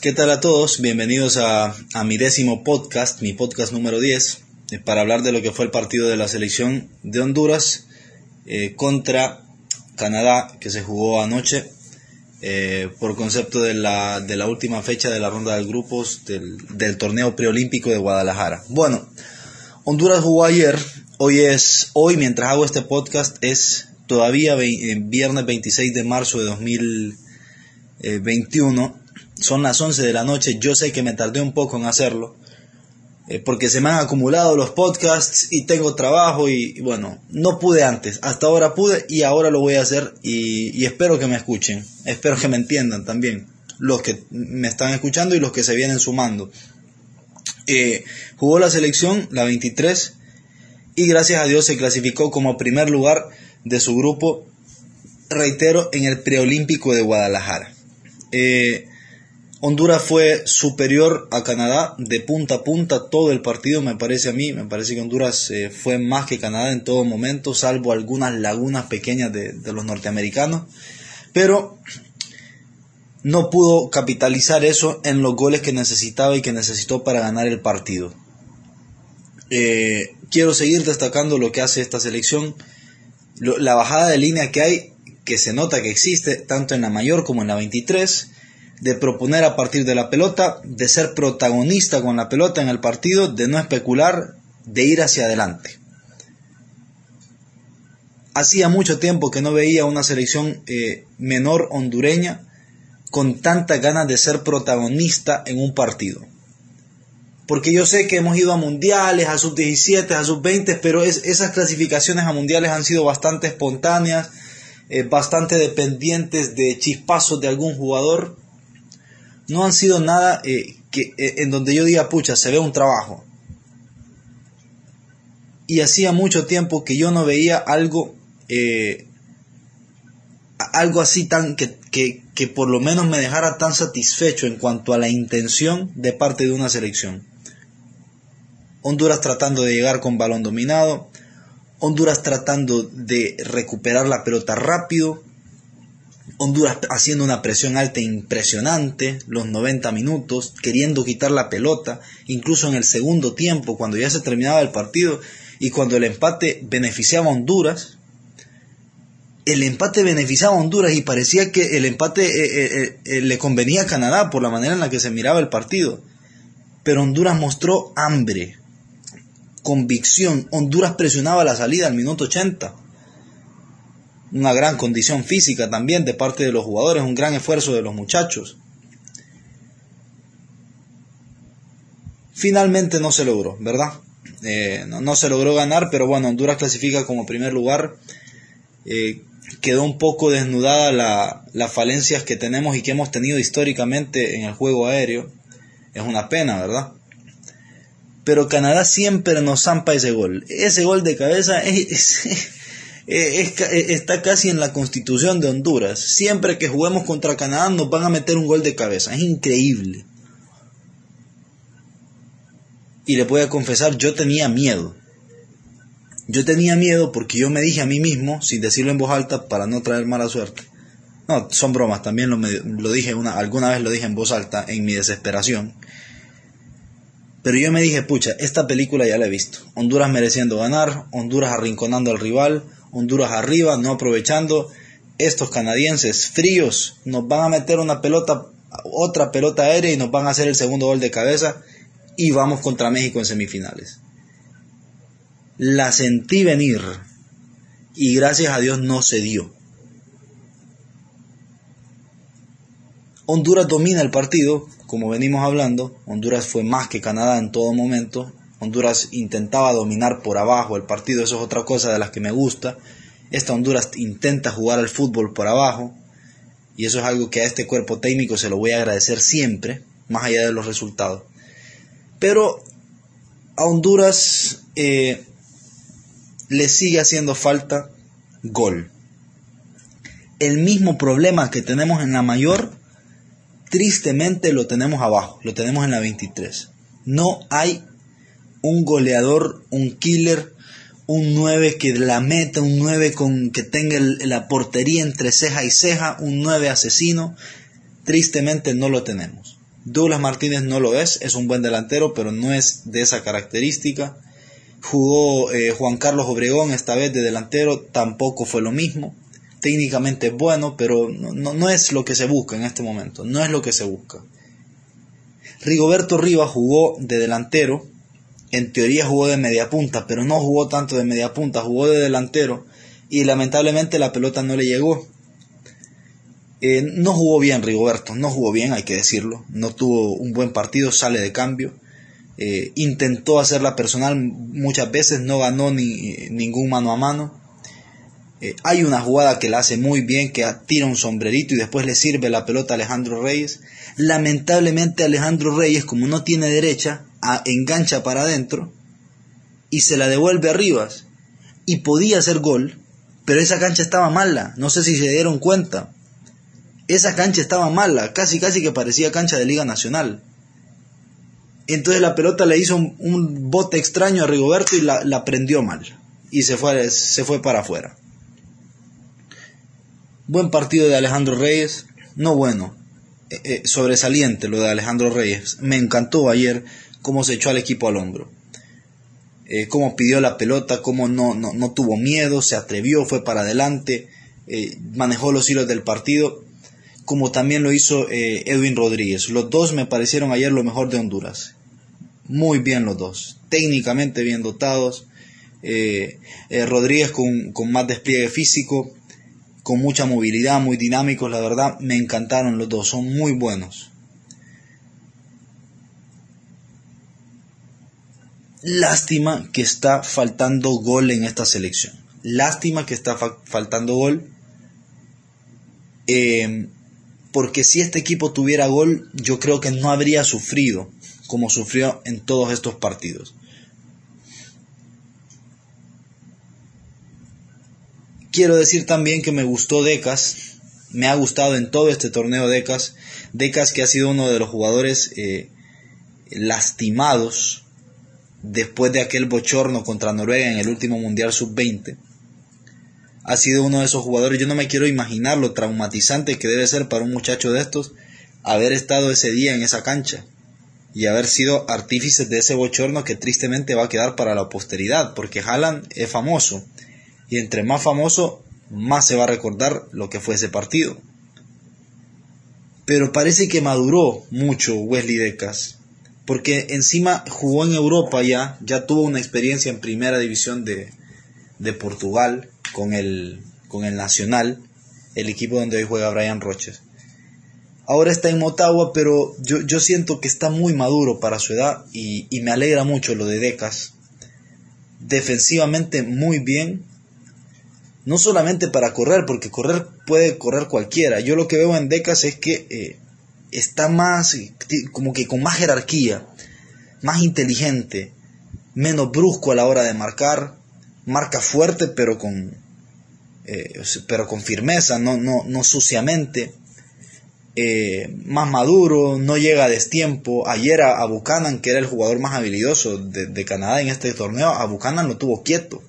¿Qué tal a todos? Bienvenidos a, mi décimo podcast, mi podcast número 10, eh, para hablar de lo que fue el partido de la selección de Honduras eh, contra Canadá que se jugó anoche eh, por concepto de la, de la, última fecha de la ronda de grupos del, del torneo preolímpico de Guadalajara. Bueno, Honduras jugó ayer, hoy es, hoy mientras hago este podcast es todavía viernes 26 de marzo de 2021 son las 11 de la noche, yo sé que me tardé un poco en hacerlo, eh, porque se me han acumulado los podcasts y tengo trabajo y, bueno, no pude antes, hasta ahora pude y ahora lo voy a hacer y, espero que me escuchen, espero que me entiendan también, los que me están escuchando y los que se vienen sumando. Eh, jugó la selección, la 23, y gracias a Dios se clasificó como primer lugar de su grupo, reitero, en el preolímpico de Guadalajara. Eh, Honduras fue superior a Canadá de punta a punta todo el partido, me parece a mí. Me parece que Honduras eh, fue más que Canadá en todo momento, salvo algunas lagunas pequeñas de, los norteamericanos. Pero no pudo capitalizar eso en los goles que necesitaba y que necesitó para ganar el partido. Eh, quiero seguir destacando lo que hace esta selección, la bajada de línea que hay, que se nota que existe tanto en la mayor como en la 23 de proponer a partir de la pelota, de ser protagonista con la pelota en el partido, de no especular, de ir hacia adelante. Hacía mucho tiempo que no veía una selección eh, menor hondureña con tanta ganas de ser protagonista en un partido. Porque yo sé que hemos ido a mundiales, a sub 17, a sub 20, pero esas clasificaciones a mundiales han sido bastante espontáneas, eh, bastante dependientes de chispazos de algún jugador no han sido nada eh, que, eh, en donde yo diga, pucha, se ve un trabajo. Y hacía mucho tiempo que yo no veía algo, eh, algo así tan que, que, que por lo menos me dejara tan satisfecho en cuanto a la intención de parte de una selección. Honduras tratando de llegar con balón dominado, Honduras tratando de recuperar la pelota rápido, Honduras haciendo una presión alta impresionante, los 90 minutos, queriendo quitar la pelota, incluso en el segundo tiempo, cuando ya se terminaba el partido y cuando el empate beneficiaba a Honduras, el empate beneficiaba a Honduras y parecía que el empate eh, eh, eh, le convenía a Canadá por la manera en la que se miraba el partido. Pero Honduras mostró hambre, convicción. Honduras presionaba la salida al minuto 80 una gran condición física también de parte de los jugadores, un gran esfuerzo de los muchachos. Finalmente no se logró, ¿verdad? Eh, no, se logró ganar, pero bueno, Honduras clasifica como primer lugar. Eh, quedó un poco desnudada las falencias que tenemos y que hemos tenido históricamente en el juego aéreo. Es una pena, ¿verdad? Pero Canadá siempre nos zampa ese gol. Ese gol de cabeza es eh, eh, está casi en la constitución de Honduras. Siempre que juguemos contra Canadá nos van a meter un gol de cabeza. Es increíble. Y le voy a confesar, yo tenía miedo. Yo tenía miedo porque yo me dije a mí mismo, sin decirlo en voz alta para no traer mala suerte. No, son bromas, también lo, lo dije una, alguna vez lo dije en voz alta en mi desesperación. Pero yo me dije, pucha, esta película ya la he visto. Honduras mereciendo ganar, Honduras arrinconando al rival, Honduras arriba, no aprovechando. Estos canadienses fríos nos van a meter una pelota, otra pelota aérea y nos van a hacer el segundo gol de cabeza y vamos contra México en semifinales. La sentí venir y gracias a Dios no se dio. Honduras domina el partido, como venimos hablando. Honduras fue más que Canadá en todo momento. Honduras intentaba dominar por abajo el partido, eso es otra cosa de las que me gusta. Esta Honduras intenta jugar al fútbol por abajo y eso es algo que a este cuerpo técnico se lo voy a agradecer siempre, más allá de los resultados. Pero a Honduras eh, le sigue haciendo falta gol. El mismo problema que tenemos en la mayor, tristemente lo tenemos abajo, lo tenemos en la 23. No hay un goleador, un killer, un 9 que la meta, un 9 con, que tenga la portería entre ceja y ceja, un 9 asesino. Tristemente no lo tenemos. Douglas Martínez no lo es, es un buen delantero, pero no es de esa característica. Jugó eh, Juan Carlos Obregón esta vez de delantero, tampoco fue lo mismo. Técnicamente es bueno, pero no, no es lo que se busca en este momento, no es lo que se busca. Rigoberto Rivas jugó de delantero, en teoría jugó de media punta, pero no jugó tanto de media punta, jugó de delantero y lamentablemente la pelota no le llegó. Eh, no jugó bien Rigoberto, no jugó bien, hay que decirlo, no tuvo un buen partido, sale de cambio. Eh, intentó hacerla personal muchas veces, no ganó ni, ningún mano a mano. Eh, hay una jugada que la hace muy bien, que tira un sombrerito y después le sirve la pelota a Alejandro Reyes. Lamentablemente Alejandro Reyes, como no tiene derecha, engancha para adentro y se la devuelve a. Y podía hacer gol, pero esa cancha estaba mala, no sé si se dieron cuenta. Esa cancha estaba mala, casi casi que parecía cancha de Liga Nacional. Entonces la pelota le hizo un, bote extraño a Rigoberto y la, prendió mal. Y se fue, se fue para afuera. Buen partido de Alejandro Reyes. No bueno. Eh, eh, sobresaliente lo de Alejandro Reyes. Me encantó ayer cómo se echó al equipo al hombro. Eh, cómo pidió la pelota, cómo no, no, tuvo miedo, se atrevió, fue para adelante, manejó los hilos del partido, como también lo hizo Edwin Rodríguez. Los dos me parecieron ayer lo mejor de Honduras. Muy bien los dos, técnicamente bien dotados. Rodríguez con, con más despliegue físico, con mucha movilidad, muy dinámicos, la verdad me encantaron los dos, son muy buenos. Lástima que está faltando gol en esta selección. Lástima que está faltando gol. Eh, porque si este equipo tuviera gol, yo creo que no habría sufrido como sufrió en todos estos partidos. Quiero decir también que me gustó Decas, me ha gustado en todo este torneo Decas, Decas que ha sido uno de los jugadores eh, lastimados después de aquel bochorno contra Noruega en el último Mundial Sub-20. Ha sido uno de esos jugadores, yo no me quiero imaginar lo traumatizante que debe ser para un muchacho de estos haber estado ese día en esa cancha y haber sido artífices de ese bochorno que tristemente va a quedar para la posteridad, porque Haaland es famoso y entre más famoso, más se va a recordar lo que fue ese partido. Pero parece que maduró mucho Wesley Decas, porque encima jugó en Europa ya, ya tuvo una experiencia en primera división de, de Portugal con el, con el Nacional, el equipo donde hoy juega Brian Roches. Ahora está en Motagua, pero yo, yo siento que está muy maduro para su edad y, y me alegra mucho lo de Decas. Defensivamente muy bien, no solamente para correr, porque correr puede correr cualquiera. Yo lo que veo en Decas es que eh, está más, como que con más jerarquía, más inteligente, menos brusco a la hora de marcar, marca fuerte pero con, eh, pero con firmeza, no, no, no suciamente. Eh, más maduro, no llega a destiempo. Ayer a, Buchanan, que era el jugador más habilidoso de, de Canadá en este torneo, a Buchanan lo tuvo quieto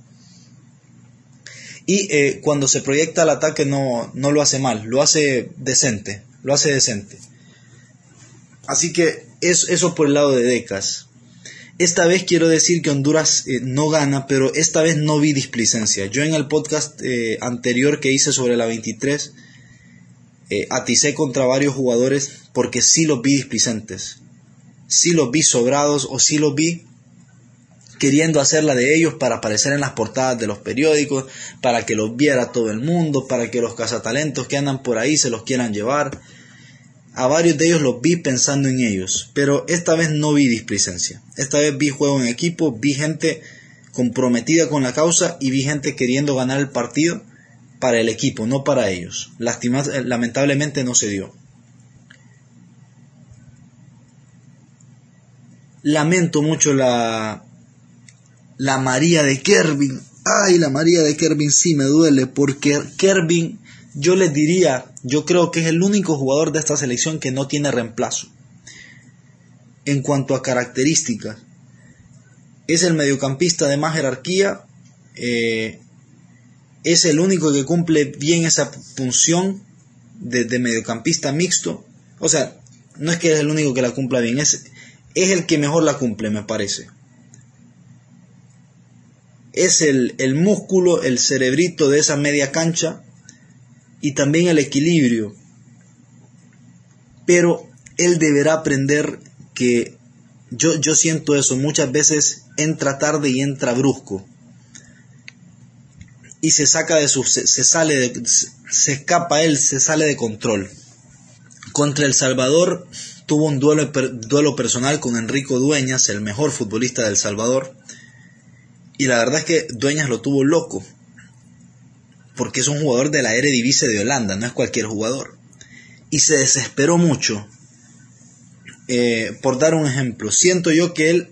y eh, cuando se proyecta el ataque no, no lo hace mal, lo hace decente, lo hace decente. Así que es, eso por el lado de Decas. Esta vez quiero decir que Honduras eh, no gana, pero esta vez no vi displicencia. Yo en el podcast eh, anterior que hice sobre la 23, aticé contra varios jugadores porque sí los vi displicentes. Sí los vi sobrados o sí los vi queriendo hacerla de ellos para aparecer en las portadas de los periódicos, para que los viera todo el mundo, para que los cazatalentos que andan por ahí se los quieran llevar. A varios de ellos los vi pensando en ellos, pero esta vez no vi displicencia. Esta vez vi juego en equipo, vi gente comprometida con la causa y vi gente queriendo ganar el partido para el equipo, no para ellos. lamentablemente no se dio. Lamento mucho la, la María de Kervin. Ay, la María de Kervin sí me duele porque Kervin, yo les diría, yo creo que es el único jugador de esta selección que no tiene reemplazo. En cuanto a características, es el mediocampista de más jerarquía, eh, es el único que cumple bien esa función de, mediocampista mixto. O sea, no es que es el único que la cumpla bien, es, el que mejor la cumple, me parece. Es el músculo, el cerebrito de esa media cancha y también el equilibrio. Pero él deberá aprender que yo, yo siento eso, muchas veces entra tarde y entra brusco. Y se saca de su, se, sale de, se escapa él, se sale de control. Contra El Salvador tuvo un duelo, duelo personal con Enrico Dueñas, el mejor futbolista del Salvador. Y la verdad es que Dueñas lo tuvo loco. Porque es un jugador de la Eredivisie de Holanda, no es cualquier jugador. Y se desesperó mucho eh, por dar un ejemplo, siento yo que él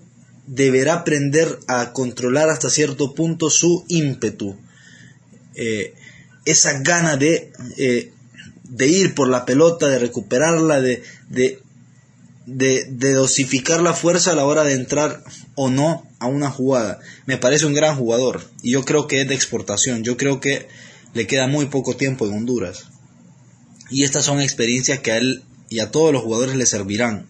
deberá aprender a controlar hasta cierto punto su ímpetu, eh, esa gana de, eh, de ir por la pelota, de recuperarla, de, de, de, dosificar la fuerza a la hora de entrar o no a una jugada. Me parece un gran jugador y yo creo que es de exportación, yo creo que le queda muy poco tiempo en Honduras. Y estas son experiencias que a él y a todos los jugadores le servirán.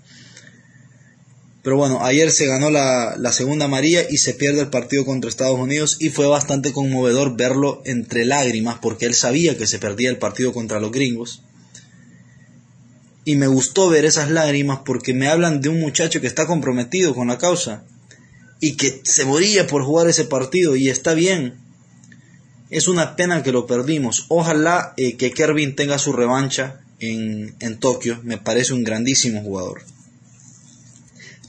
Pero bueno, ayer se ganó la, segunda María y se pierde el partido contra Estados Unidos y fue bastante conmovedor verlo entre lágrimas porque él sabía que se perdía el partido contra los gringos. Y me gustó ver esas lágrimas porque me hablan de un muchacho que está comprometido con la causa y que se moría por jugar ese partido y está bien. Es una pena que lo perdimos. Ojalá eh, que Kervin tenga su revancha en, en Tokio. Me parece un grandísimo jugador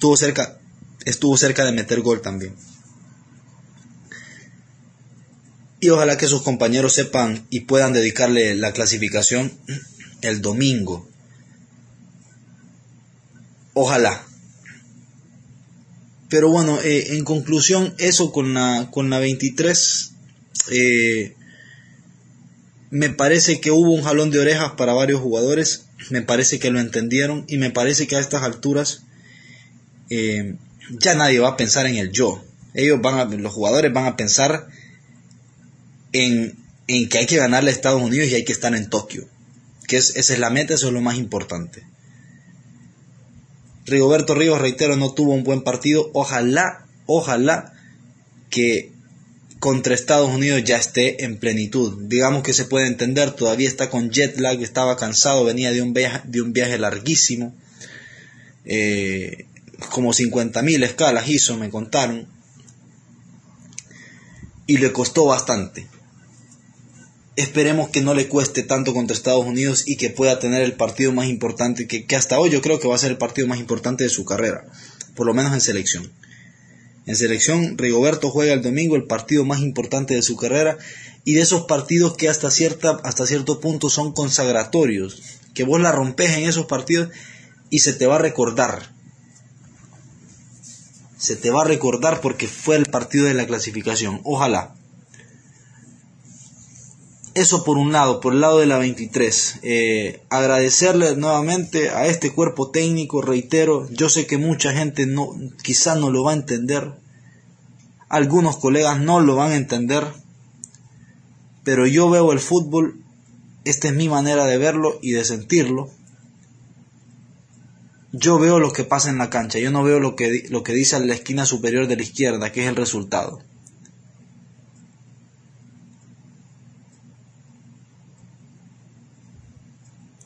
estuvo cerca, estuvo cerca de meter gol también. Y ojalá que sus compañeros sepan y puedan dedicarle la clasificación el domingo. Ojalá. Pero bueno, eh, en conclusión, eso con la, con la 23, eh, me parece que hubo un jalón de orejas para varios jugadores, me parece que lo entendieron y me parece que a estas alturas eh, ya nadie va a pensar en el yo. Ellos van a, los jugadores van a pensar en, que hay que ganarle a Estados Unidos y hay que estar en Tokio. Que es, esa es la meta, eso es lo más importante. Rigoberto Ríos, reitero, no tuvo un buen partido. Ojalá, ojalá que contra Estados Unidos ya esté en plenitud. Digamos que se puede entender, todavía está con jet lag, estaba cansado, venía de un viaje, larguísimo. Eh, como 50.000 escalas hizo, me contaron, y le costó bastante. Esperemos que no le cueste tanto contra Estados Unidos y que pueda tener el partido más importante, que hasta hoy yo creo que va a ser el partido más importante de su carrera, por lo menos en selección. En selección, Rigoberto juega el domingo el partido más importante de su carrera y de esos partidos que hasta, cierta, hasta cierto punto son consagratorios, que vos la rompes en esos partidos y se te va a recordar se te va a recordar porque fue el partido de la clasificación. Ojalá. Eso por un lado, por el lado de la 23. Eh, agradecerle nuevamente a este cuerpo técnico, reitero, yo sé que mucha gente no, quizás no lo va a entender, algunos colegas no lo van a entender, pero yo veo el fútbol, esta es mi manera de verlo y de sentirlo, yo veo lo que pasa en la cancha, yo no veo lo que, lo que dice la esquina superior de la izquierda, que es el resultado.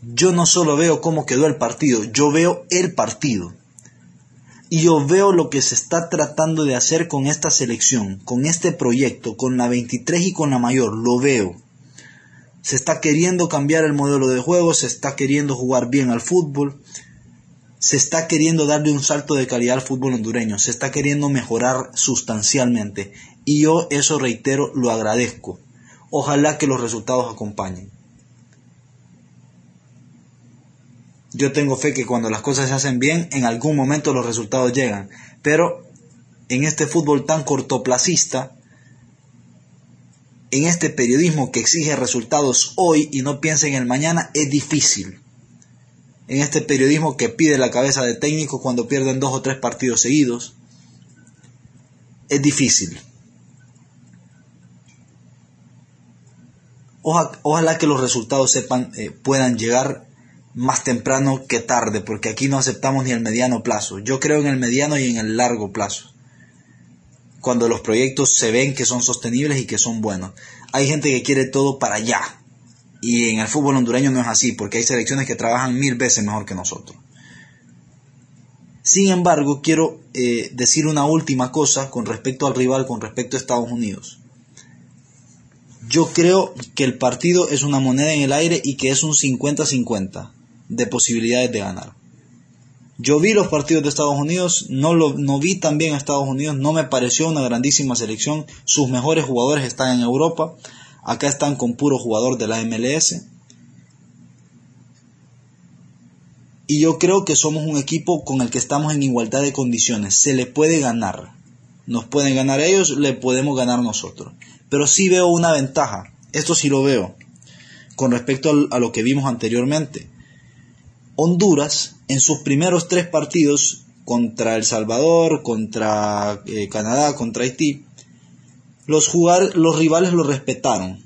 Yo no solo veo cómo quedó el partido, yo veo el partido. Y yo veo lo que se está tratando de hacer con esta selección, con este proyecto, con la 23 y con la mayor, lo veo. Se está queriendo cambiar el modelo de juego, se está queriendo jugar bien al fútbol, se está queriendo darle un salto de calidad al fútbol hondureño, se está queriendo mejorar sustancialmente y yo eso reitero lo agradezco. Ojalá que los resultados acompañen. Yo tengo fe que cuando las cosas se hacen bien, en algún momento los resultados llegan, pero en este fútbol tan cortoplacista, en este periodismo que exige resultados hoy y no piensa en el mañana, es difícil en este periodismo que pide la cabeza de técnico cuando pierden dos o tres partidos seguidos. Es difícil. Ojalá, que los resultados sepan, eh, puedan llegar más temprano que tarde, porque aquí no aceptamos ni el mediano plazo. Yo creo en el mediano y en el largo plazo. Cuando los proyectos se ven que son sostenibles y que son buenos. Hay gente que quiere todo para allá. Y en el fútbol hondureño no es así, porque hay selecciones que trabajan mil veces mejor que nosotros. Sin embargo, quiero eh, decir una última cosa con respecto al rival, con respecto a Estados Unidos. Yo creo que el partido es una moneda en el aire y que es un 50-50 de posibilidades de ganar. Yo vi los partidos de Estados Unidos, no, lo, no vi también a Estados Unidos, no me pareció una grandísima selección. Sus mejores jugadores están en Europa, acá están con puro jugador de la MLS. Y yo creo que somos un equipo con el que estamos en igualdad de condiciones. Se le puede ganar. Nos pueden ganar ellos, le podemos ganar nosotros. Pero sí veo una ventaja. Esto sí lo veo. Con respecto a lo que vimos anteriormente. Honduras, en sus primeros tres partidos contra El Salvador, contra eh, Canadá, contra Haití, los, jugar, los rivales lo respetaron.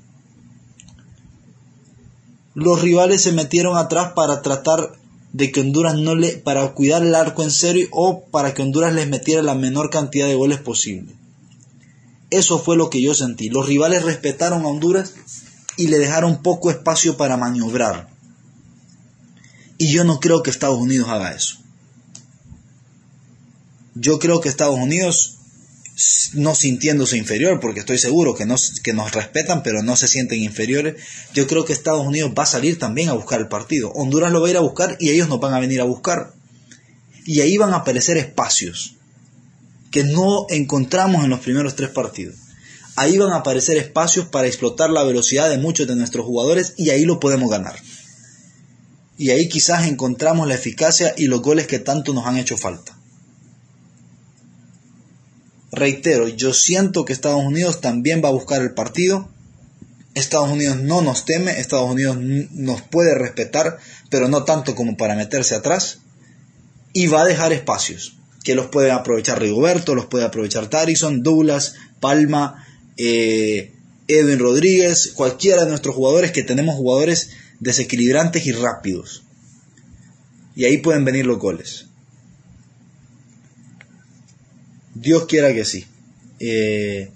Los rivales se metieron atrás para tratar de que Honduras no le, para cuidar el arco en serio o para que Honduras les metiera la menor cantidad de goles posible. Eso fue lo que yo sentí. Los rivales respetaron a Honduras y le dejaron poco espacio para maniobrar. Y yo no creo que Estados Unidos haga eso. Yo creo que Estados Unidos, no sintiéndose inferior, porque estoy seguro que, que nos respetan, pero no se sienten inferiores, yo creo que Estados Unidos va a salir también a buscar el partido. Honduras lo va a ir a buscar y ellos nos van a venir a buscar. Y ahí van a aparecer espacios que no encontramos en los primeros tres partidos. Ahí van a aparecer espacios para explotar la velocidad de muchos de nuestros jugadores y ahí lo podemos ganar y ahí quizás encontramos la eficacia y los goles que tanto nos han hecho falta. Reitero, yo siento que Estados Unidos también va a buscar el partido. Estados Unidos no nos teme, Estados Unidos nos puede respetar, pero no tanto como para meterse atrás. Y va a dejar espacios que los puede aprovechar Rigoberto, los puede aprovechar Tarison, Douglas, Palma, eh, Edwin Rodríguez, cualquiera de nuestros jugadores que tenemos jugadores desequilibrantes y rápidos. Y ahí pueden venir los goles. Dios quiera que sí. Eh,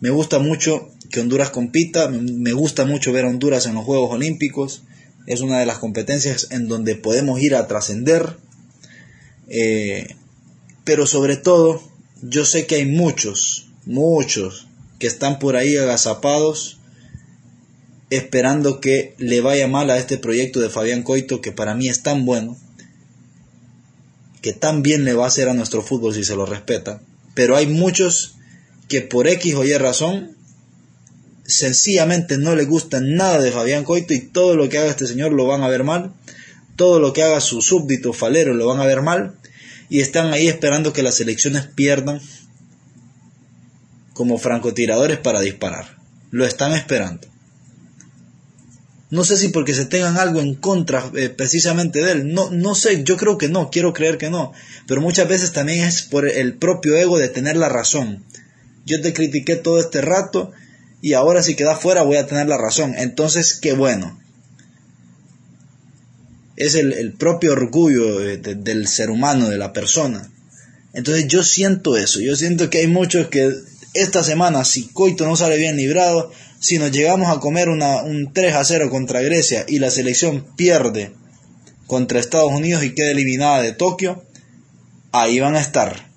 me gusta mucho que Honduras compita, me gusta mucho ver a Honduras en los Juegos Olímpicos. Es una de las competencias en donde podemos ir a trascender. Eh, pero sobre todo, yo sé que hay muchos, muchos que están por ahí agazapados esperando que le vaya mal a este proyecto de Fabián Coito, que para mí es tan bueno, que tan bien le va a hacer a nuestro fútbol si se lo respeta. Pero hay muchos que por X o Y razón sencillamente no le gusta nada de Fabián Coito y todo lo que haga este señor lo van a ver mal, todo lo que haga su súbdito falero lo van a ver mal y están ahí esperando que las elecciones pierdan como francotiradores para disparar. Lo están esperando. No sé si porque se tengan algo en contra eh, precisamente de él. No, no sé, yo creo que no, quiero creer que no. Pero muchas veces también es por el propio ego de tener la razón. Yo te critiqué todo este rato y ahora si queda fuera voy a tener la razón. Entonces, qué bueno. Es el, propio orgullo del ser humano, de la persona. Entonces yo siento eso. Yo siento que hay muchos que esta semana, si Coito no sale bien librado, si nos llegamos a comer un 3 a 0 contra Grecia y la selección pierde contra Estados Unidos y queda eliminada de Tokio, ahí van a estar.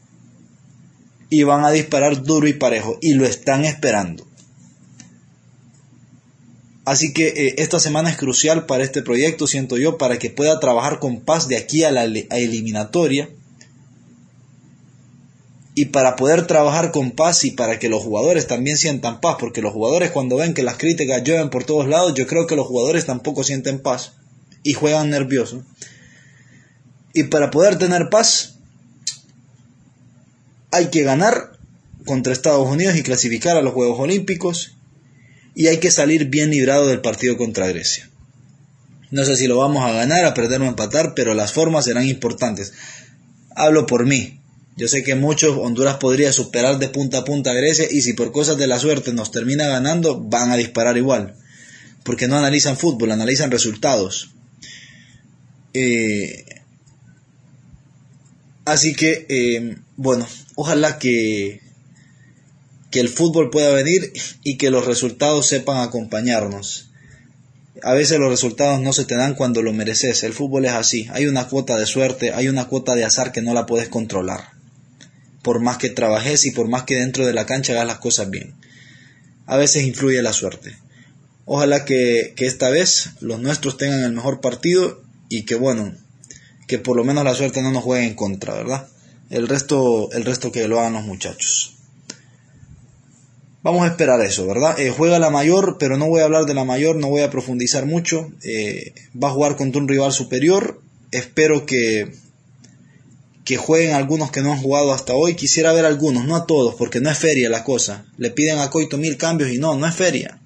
Y van a disparar duro y parejo. Y lo están esperando. Así que eh, esta semana es crucial para este proyecto, siento yo, para que pueda trabajar con paz de aquí a la eliminatoria y para poder trabajar con paz y para que los jugadores también sientan paz, porque los jugadores cuando ven que las críticas llueven por todos lados, yo creo que los jugadores tampoco sienten paz y juegan nerviosos. Y para poder tener paz hay que ganar contra Estados Unidos y clasificar a los Juegos Olímpicos y hay que salir bien librado del partido contra Grecia. No sé si lo vamos a ganar, a perder o empatar, pero las formas serán importantes. Hablo por mí, yo sé que muchos Honduras podría superar de punta a punta a Grecia y si por cosas de la suerte nos termina ganando, van a disparar igual. Porque no analizan fútbol, analizan resultados. Eh, así que, eh, bueno, ojalá que, que el fútbol pueda venir y que los resultados sepan acompañarnos. A veces los resultados no se te dan cuando lo mereces. El fútbol es así. Hay una cuota de suerte, hay una cuota de azar que no la puedes controlar. Por más que trabajes y por más que dentro de la cancha hagas las cosas bien. A veces influye la suerte. Ojalá que, que esta vez los nuestros tengan el mejor partido y que bueno, que por lo menos la suerte no nos juegue en contra, ¿verdad? El resto, el resto que lo hagan los muchachos. Vamos a esperar eso, ¿verdad? Eh, juega la mayor, pero no voy a hablar de la mayor, no voy a profundizar mucho. Eh, va a jugar contra un rival superior. Espero que, que jueguen algunos que no han jugado hasta hoy. Quisiera ver algunos, no a todos, porque no es feria la cosa. Le piden a Coito mil cambios y no, no es feria.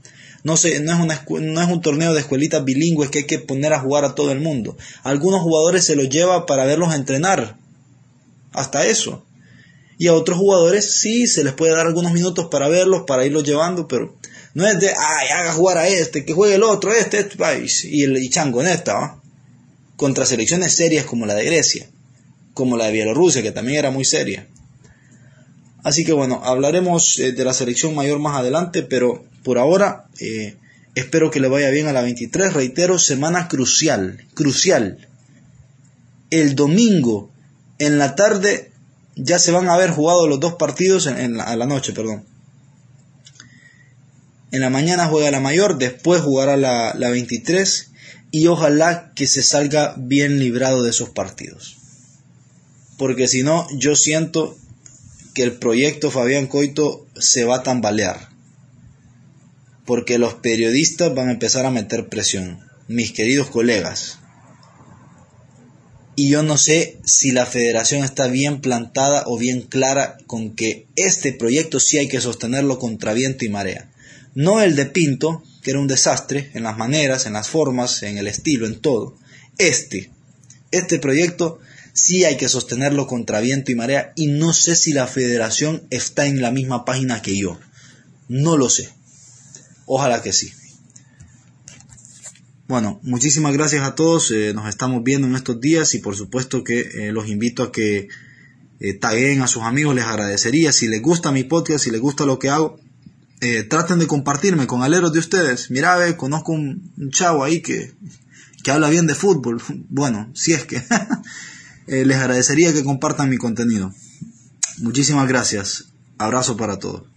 No, sé, no, es no es un torneo de escuelitas bilingües que hay que poner a jugar a todo el mundo. Algunos jugadores se los lleva para verlos entrenar. Hasta eso. Y a otros jugadores sí se les puede dar algunos minutos para verlos, para irlos llevando, pero no es de, ay, haga jugar a este, que juegue el otro, este, este y el chango en esta, contra selecciones serias como la de Grecia, como la de Bielorrusia, que también era muy seria. Así que bueno, hablaremos eh, de la selección mayor más adelante, pero por ahora eh, espero que le vaya bien a la 23. Reitero, semana crucial, crucial. El domingo en la tarde ya se van a haber jugado los dos partidos en, a la noche, perdón. En la mañana juega la mayor, después jugará la, la 23 y ojalá que se salga bien librado de esos partidos. Porque si no, yo siento que el proyecto Fabián Coito se va a tambalear. Porque los periodistas van a empezar a meter presión. Mis queridos colegas, y yo no sé si la federación está bien plantada o bien clara con que este proyecto sí hay que sostenerlo contra viento y marea. No el de Pinto, que era un desastre en las maneras, en las formas, en el estilo, en todo. Este, este proyecto sí hay que sostenerlo contra viento y marea y no sé si la federación está en la misma página que yo. No lo sé. Ojalá que sí. Bueno, muchísimas gracias a todos. Eh, nos estamos viendo en estos días y por supuesto que eh, los invito a que eh, taguen a sus amigos. Les agradecería. Si les gusta mi podcast, si les gusta lo que hago, eh, traten de compartirme con aleros de ustedes. Mira, ve, conozco un, un, chavo ahí que, que habla bien de fútbol. Bueno, si es que les agradecería que compartan mi contenido. Muchísimas gracias. Abrazo para todos.